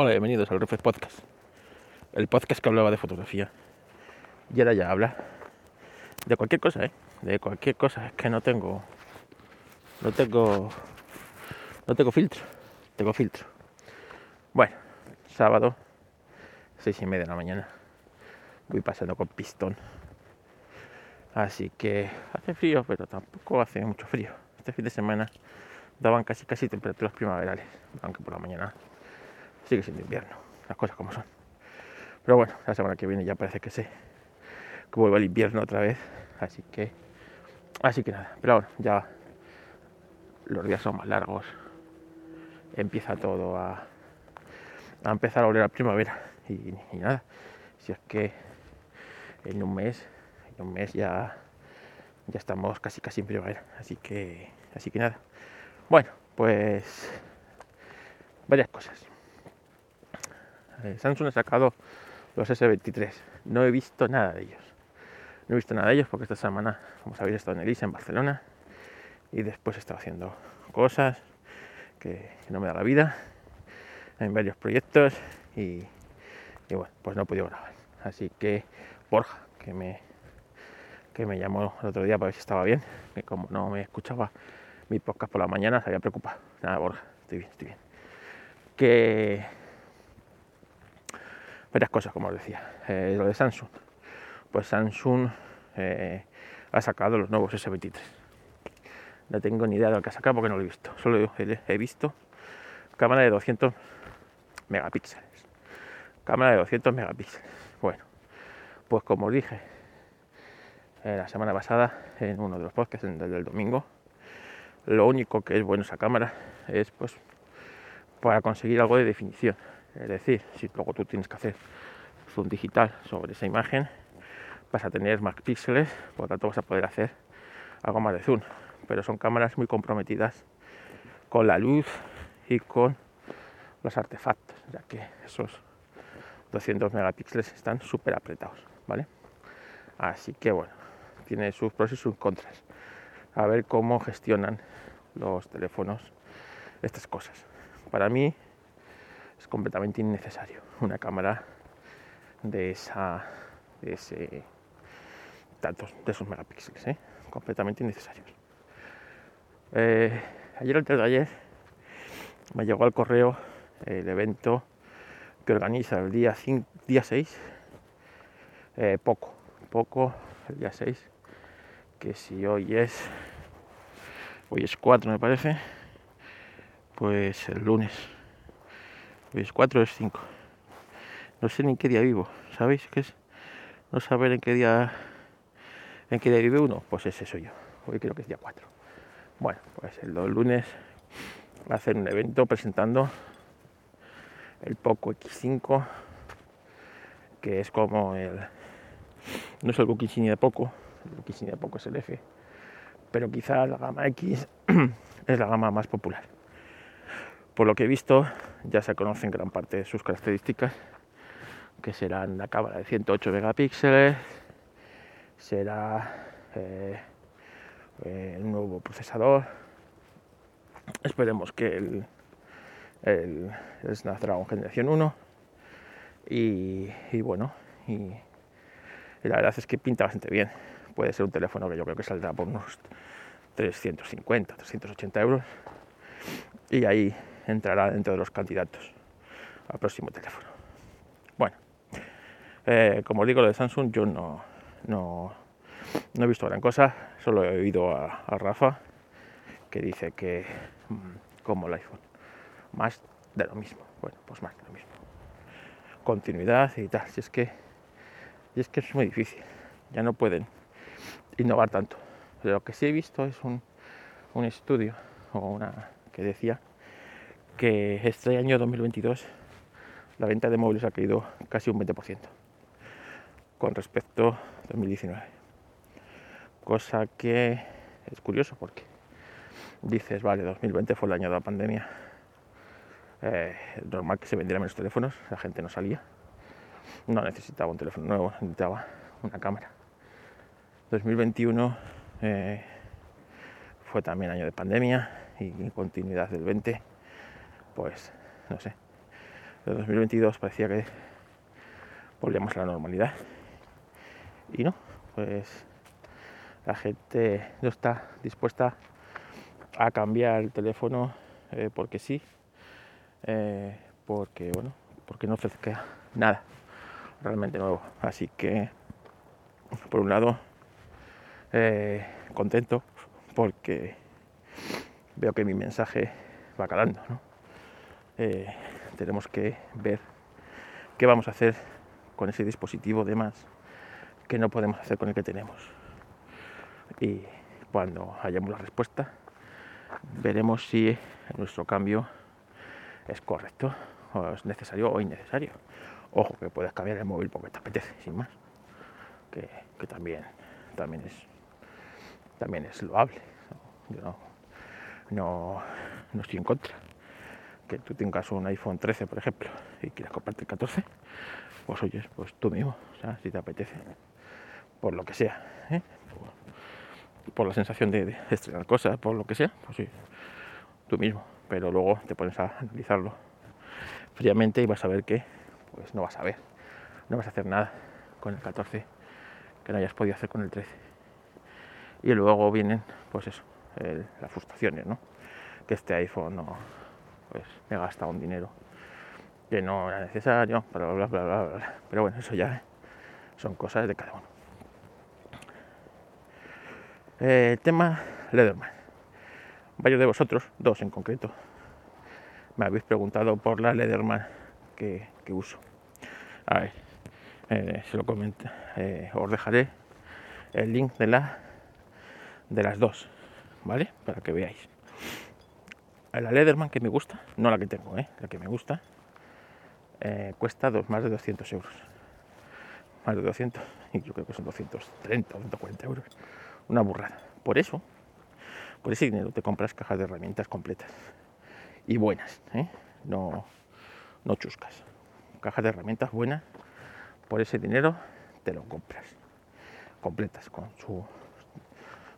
Hola, bienvenidos al Reflex Podcast. El podcast que hablaba de fotografía. Y ahora ya habla de cualquier cosa, ¿eh? De cualquier cosa. Es que no tengo. No tengo. No tengo filtro. Tengo filtro. Bueno, sábado, seis y media de la mañana. Voy pasando con pistón. Así que hace frío, pero tampoco hace mucho frío. Este fin de semana daban casi casi temperaturas primaverales, aunque por la mañana sigue siendo invierno, las cosas como son. Pero bueno, la semana que viene ya parece que sé que vuelve el invierno otra vez, así que así que nada, pero bueno, ya los días son más largos, empieza todo a, a empezar a oler a primavera y, y nada, si es que en un mes, en un mes ya ya estamos casi casi en primavera, así que así que nada. Bueno, pues varias cosas. Eh, Samsung ha sacado los S23. No he visto nada de ellos. No he visto nada de ellos porque esta semana, como sabéis, he estado en Elisa, en Barcelona. Y después he estado haciendo cosas que, no me da la vida. En varios proyectos. Y, bueno, pues no he podido grabar. Así que Borja, que me, que me llamó el otro día para ver si estaba bien. Que como no me escuchaba mi podcast por la mañana, se había preocupado. Nada, Borja, estoy bien, estoy bien. Que varias cosas, como os decía. Eh, lo de Samsung. Pues Samsung eh, ha sacado los nuevos S23. No tengo ni idea de lo que ha sacado porque no lo he visto. Solo he visto cámara de 200 megapíxeles. Cámara de 200 megapíxeles. Bueno, pues como os dije eh, la semana pasada en uno de los podcasts del, del domingo, lo único que es bueno esa cámara es pues para conseguir algo de definición es decir, si luego tú tienes que hacer zoom digital sobre esa imagen, vas a tener más píxeles, por lo tanto vas a poder hacer algo más de zoom. Pero son cámaras muy comprometidas con la luz y con los artefactos, ya que esos 200 megapíxeles están súper apretados, ¿vale? Así que bueno, tiene sus pros y sus contras. A ver cómo gestionan los teléfonos estas cosas. Para mí es completamente innecesario una cámara de esa de ese tantos de esos megapíxeles ¿eh? completamente innecesarios eh, ayer o antes de ayer me llegó al correo el evento que organiza el día 5, día 6 eh, poco poco el día 6 que si hoy es hoy es 4 me parece pues el lunes es 4 es 5. No sé ni en qué día vivo, ¿sabéis qué es? No saber en qué día en qué día vive uno, pues ese soy yo. Hoy creo que es día 4. Bueno, pues el lunes hacer un evento presentando el Poco X5, que es como el. No es el book insignia de Poco, el book insignia de Poco es el F, pero quizá la gama X es la gama más popular. Por lo que he visto, ya se conocen gran parte de sus características, que serán la cámara de 108 megapíxeles, será eh, el nuevo procesador. Esperemos que el, el, Snapdragon Generación 1 y, bueno, y, la verdad es que pinta bastante bien. Puede ser un teléfono que yo creo que saldrá por unos 350, 380 euros. Y ahí entrará dentro de los candidatos al próximo teléfono. Bueno, eh, como digo, lo de Samsung yo no, no, he visto gran cosa, solo he oído a, Rafa que dice que mm, como el iPhone, más de lo mismo. Bueno, pues más de lo mismo. Continuidad y tal. Si es que, y es que es muy difícil. Ya no pueden innovar tanto. Lo que sí he visto es un, un estudio o una que decía que este año 2022 la venta de móviles ha caído casi un 20% con respecto a 2019. Cosa que es curioso porque dices, vale, 2020 fue el año de la pandemia. Eh, normal que se vendieran menos teléfonos, la gente no salía. No necesitaba un teléfono nuevo, necesitaba una cámara. 2021 eh, fue también año de pandemia y continuidad del 20 pues no sé. de 2022 parecía que volvíamos a la normalidad. Y no, pues la gente no está dispuesta a cambiar el teléfono eh, porque sí, eh, porque bueno, porque no ofrezca nada realmente nuevo. Así que, por un lado, eh, contento porque veo que mi mensaje va calando. Tenemos que ver qué vamos a hacer con ese dispositivo de más que no podemos hacer con el que tenemos. Y cuando hayamos la respuesta, veremos si nuestro cambio es correcto, o es necesario o innecesario. Ojo, que puedes cambiar el móvil porque te apetece, sin más. Que, también, también, es, también es loable. Yo no, no estoy en contra. Que tú tengas un iPhone 13, por ejemplo, y quieras comprarte el 14, pues oyes, pues tú mismo, si te apetece, por lo que sea, ¿eh? por, la sensación de, estrenar cosas, por lo que sea, pues sí, tú mismo, pero luego te pones a analizarlo fríamente y vas a ver que pues no vas a ver, no vas a hacer nada con el 14 que no hayas podido hacer con el 13. Y luego vienen, pues eso, las frustraciones, ¿no? Que este iPhone no, pues me gasta un dinero que no era necesario, bla, bla, bla, bla, bla. Pero bueno, eso ya son cosas de cada uno. Eh, tema Leatherman. Varios de vosotros, dos en concreto, me habéis preguntado por la Leatherman que, uso. A ver, eh, se lo comento. Eh, os dejaré el link de, la, de las dos, ¿vale? Para que veáis. La Leatherman que me gusta, no la que tengo, ¿eh? la que me gusta, eh, cuesta dos, más de 200 euros. Más de 200, y yo creo que son 230 o 140 euros. Una burrada. Por eso, por ese dinero te compras cajas de herramientas completas y buenas, ¿eh? no, no chuscas. Cajas de herramientas buenas, por ese dinero te lo compras. Completas con su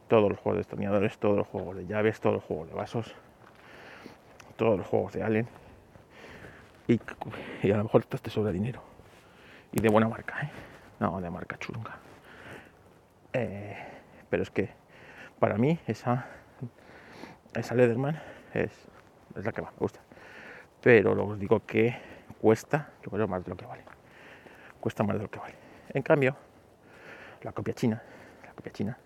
todos los juegos de destornilladores, todos los juegos de llaves, todos los juegos de vasos, todos los juegos de Allen y, a lo mejor te sobra dinero. Y de buena marca, ¿eh? No, de marca chunga. Eh, pero es que para mí esa, esa Leatherman es, es la que más me gusta. Pero os digo que cuesta, yo creo, más de lo que vale. Cuesta más de lo que vale. En cambio, la copia china, la copia china,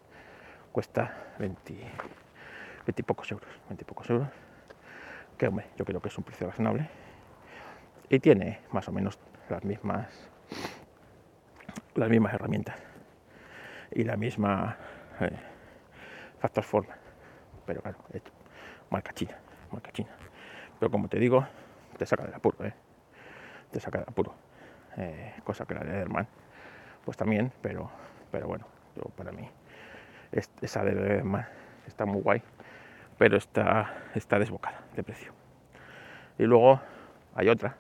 cuesta 20, 20 y pocos euros. 20 y pocos euros. Yo creo que es un precio razonable. Y tiene más o menos las mismas las mismas herramientas y la misma eh, factor forma. Pero claro marca china marca china. Pero como te digo te saca del apuro ¿eh? te saca del apuro. Eh, cosa que la de Ederman pues también pero pero bueno yo para mí esa de Ederman está muy guay pero está está desbocada de precio. Y luego hay otra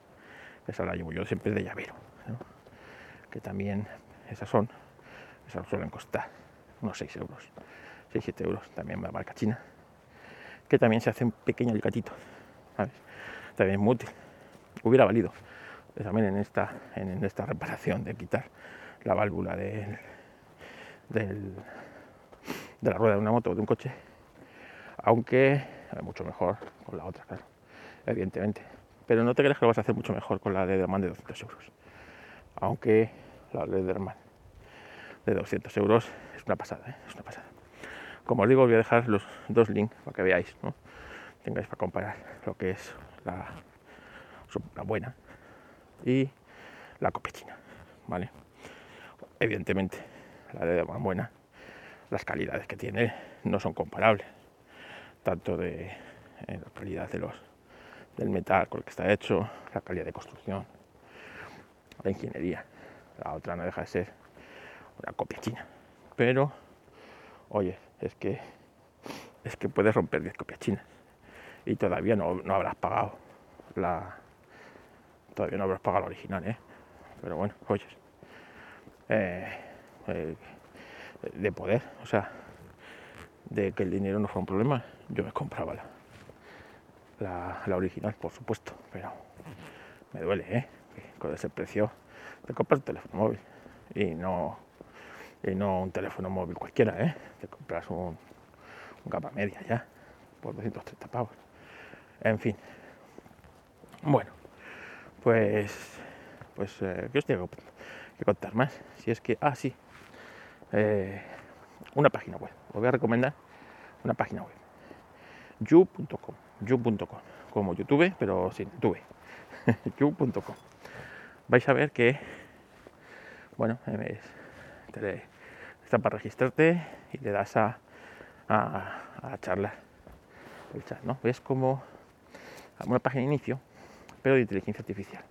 esa la llevo yo siempre de llavero, que también esas son, esas suelen costar unos 6 euros, 6-7 euros, también la marca china, que también se hace un pequeño alicatito, ¿sabes? también muy útil, hubiera valido también en esta, en esta reparación de quitar la válvula de, de la rueda de una moto o de un coche, aunque mucho mejor con la otra, claro, evidentemente pero no te creas que lo vas a hacer mucho mejor con la Lederman de 200 euros. Aunque la Lederman de 200 euros es una pasada, ¿eh? es una pasada. Como os digo, os voy a dejar los dos links para que veáis, ¿no? tengáis para comparar lo que es la, buena y la copia china, ¿vale? Evidentemente, la Lederman buena, las calidades que tiene no son comparables, tanto de en la calidad de los del metal con el que está hecho, la calidad de construcción, la ingeniería. La otra no deja de ser una copia china. Pero, oye, es que es que puedes romper 10 copias chinas y todavía no, habrás pagado la todavía no habrás pagado la original, ¿eh? Pero bueno, oye, eh, eh, de poder, o sea, de que el dinero no fue un problema, yo me compraba la, la, original, por supuesto, pero me duele, ¿eh? Con ese precio te compras un teléfono móvil y no, y no un teléfono móvil cualquiera, ¿eh? Te compras un, un capa media ya por 230 pavos. En fin. Bueno, pues, pues, eh, ¿qué os tengo que contar más? Si es que, ah, sí, eh, una página web. Os voy a recomendar una página web. you.com, you.com, como YouTube, pero sin YouTube. you.com. Vais a ver que, bueno, está para registrarte y le das a, a, a ¿no? Ves como una página de inicio, pero de inteligencia artificial,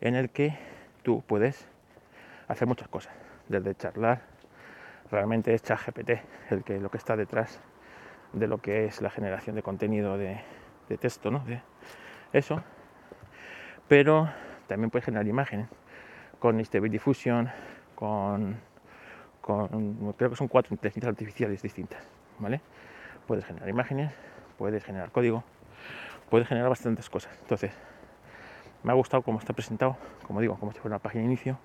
en el que tú puedes hacer muchas cosas, desde charlar, realmente es ChatGPT el que lo que está detrás de lo que es la generación de contenido de, texto, ¿no? De eso. Pero también puedes generar imágenes con Stable Diffusion, con, creo que son cuatro inteligencias artificiales distintas, ¿vale? Puedes generar imágenes, puedes generar código, puedes generar bastantes cosas. Entonces, me ha gustado cómo está presentado, como digo, como si fuera una página de inicio.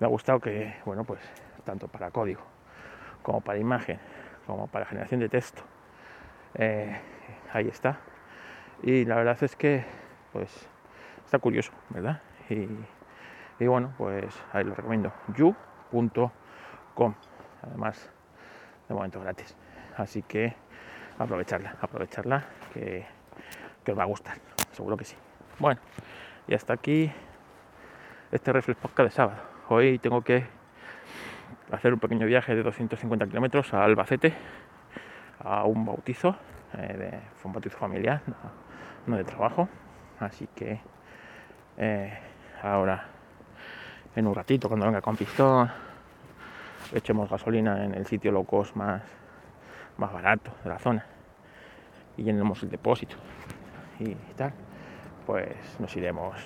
Me ha gustado que, bueno, pues tanto para código como para imagen, como para generación de texto. Eh, ahí está. Y la verdad es que, pues, está curioso, ¿verdad? Y, bueno, pues ahí lo recomiendo. you.com. Además, de momento gratis. Así que aprovecharla, aprovecharla, que, que os va a gustar. Seguro que sí. Bueno, y hasta aquí este Reflex Podcast de sábado. Hoy tengo que hacer un pequeño viaje de 250 kilómetros a Albacete a un bautizo, eh, de, fue un bautizo familiar, no, de trabajo. Así que eh, ahora, en un ratito, cuando venga con pistón, echemos gasolina en el sitio locos más, más barato de la zona y llenemos el depósito y tal, pues nos iremos,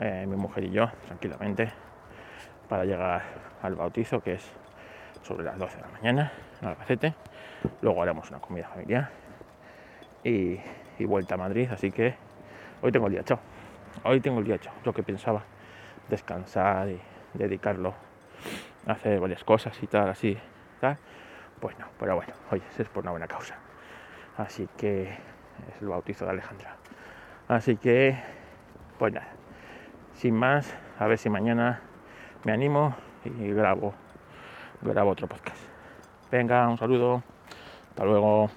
eh, mi mujer y yo, tranquilamente, para llegar al bautizo, que es sobre las 12 de la mañana en Albacete. Luego haremos una comida familiar y, vuelta a Madrid. Así que hoy tengo el día hecho. Hoy tengo el día hecho. Yo que pensaba descansar y dedicarlo a hacer varias cosas y tal, así, tal. Pues no, pero bueno, hoy es por una buena causa. Así que es el bautizo de Alejandra. Así que, pues nada, sin más, a ver si mañana me animo y grabo, grabo otro podcast. Venga, un saludo, hasta luego.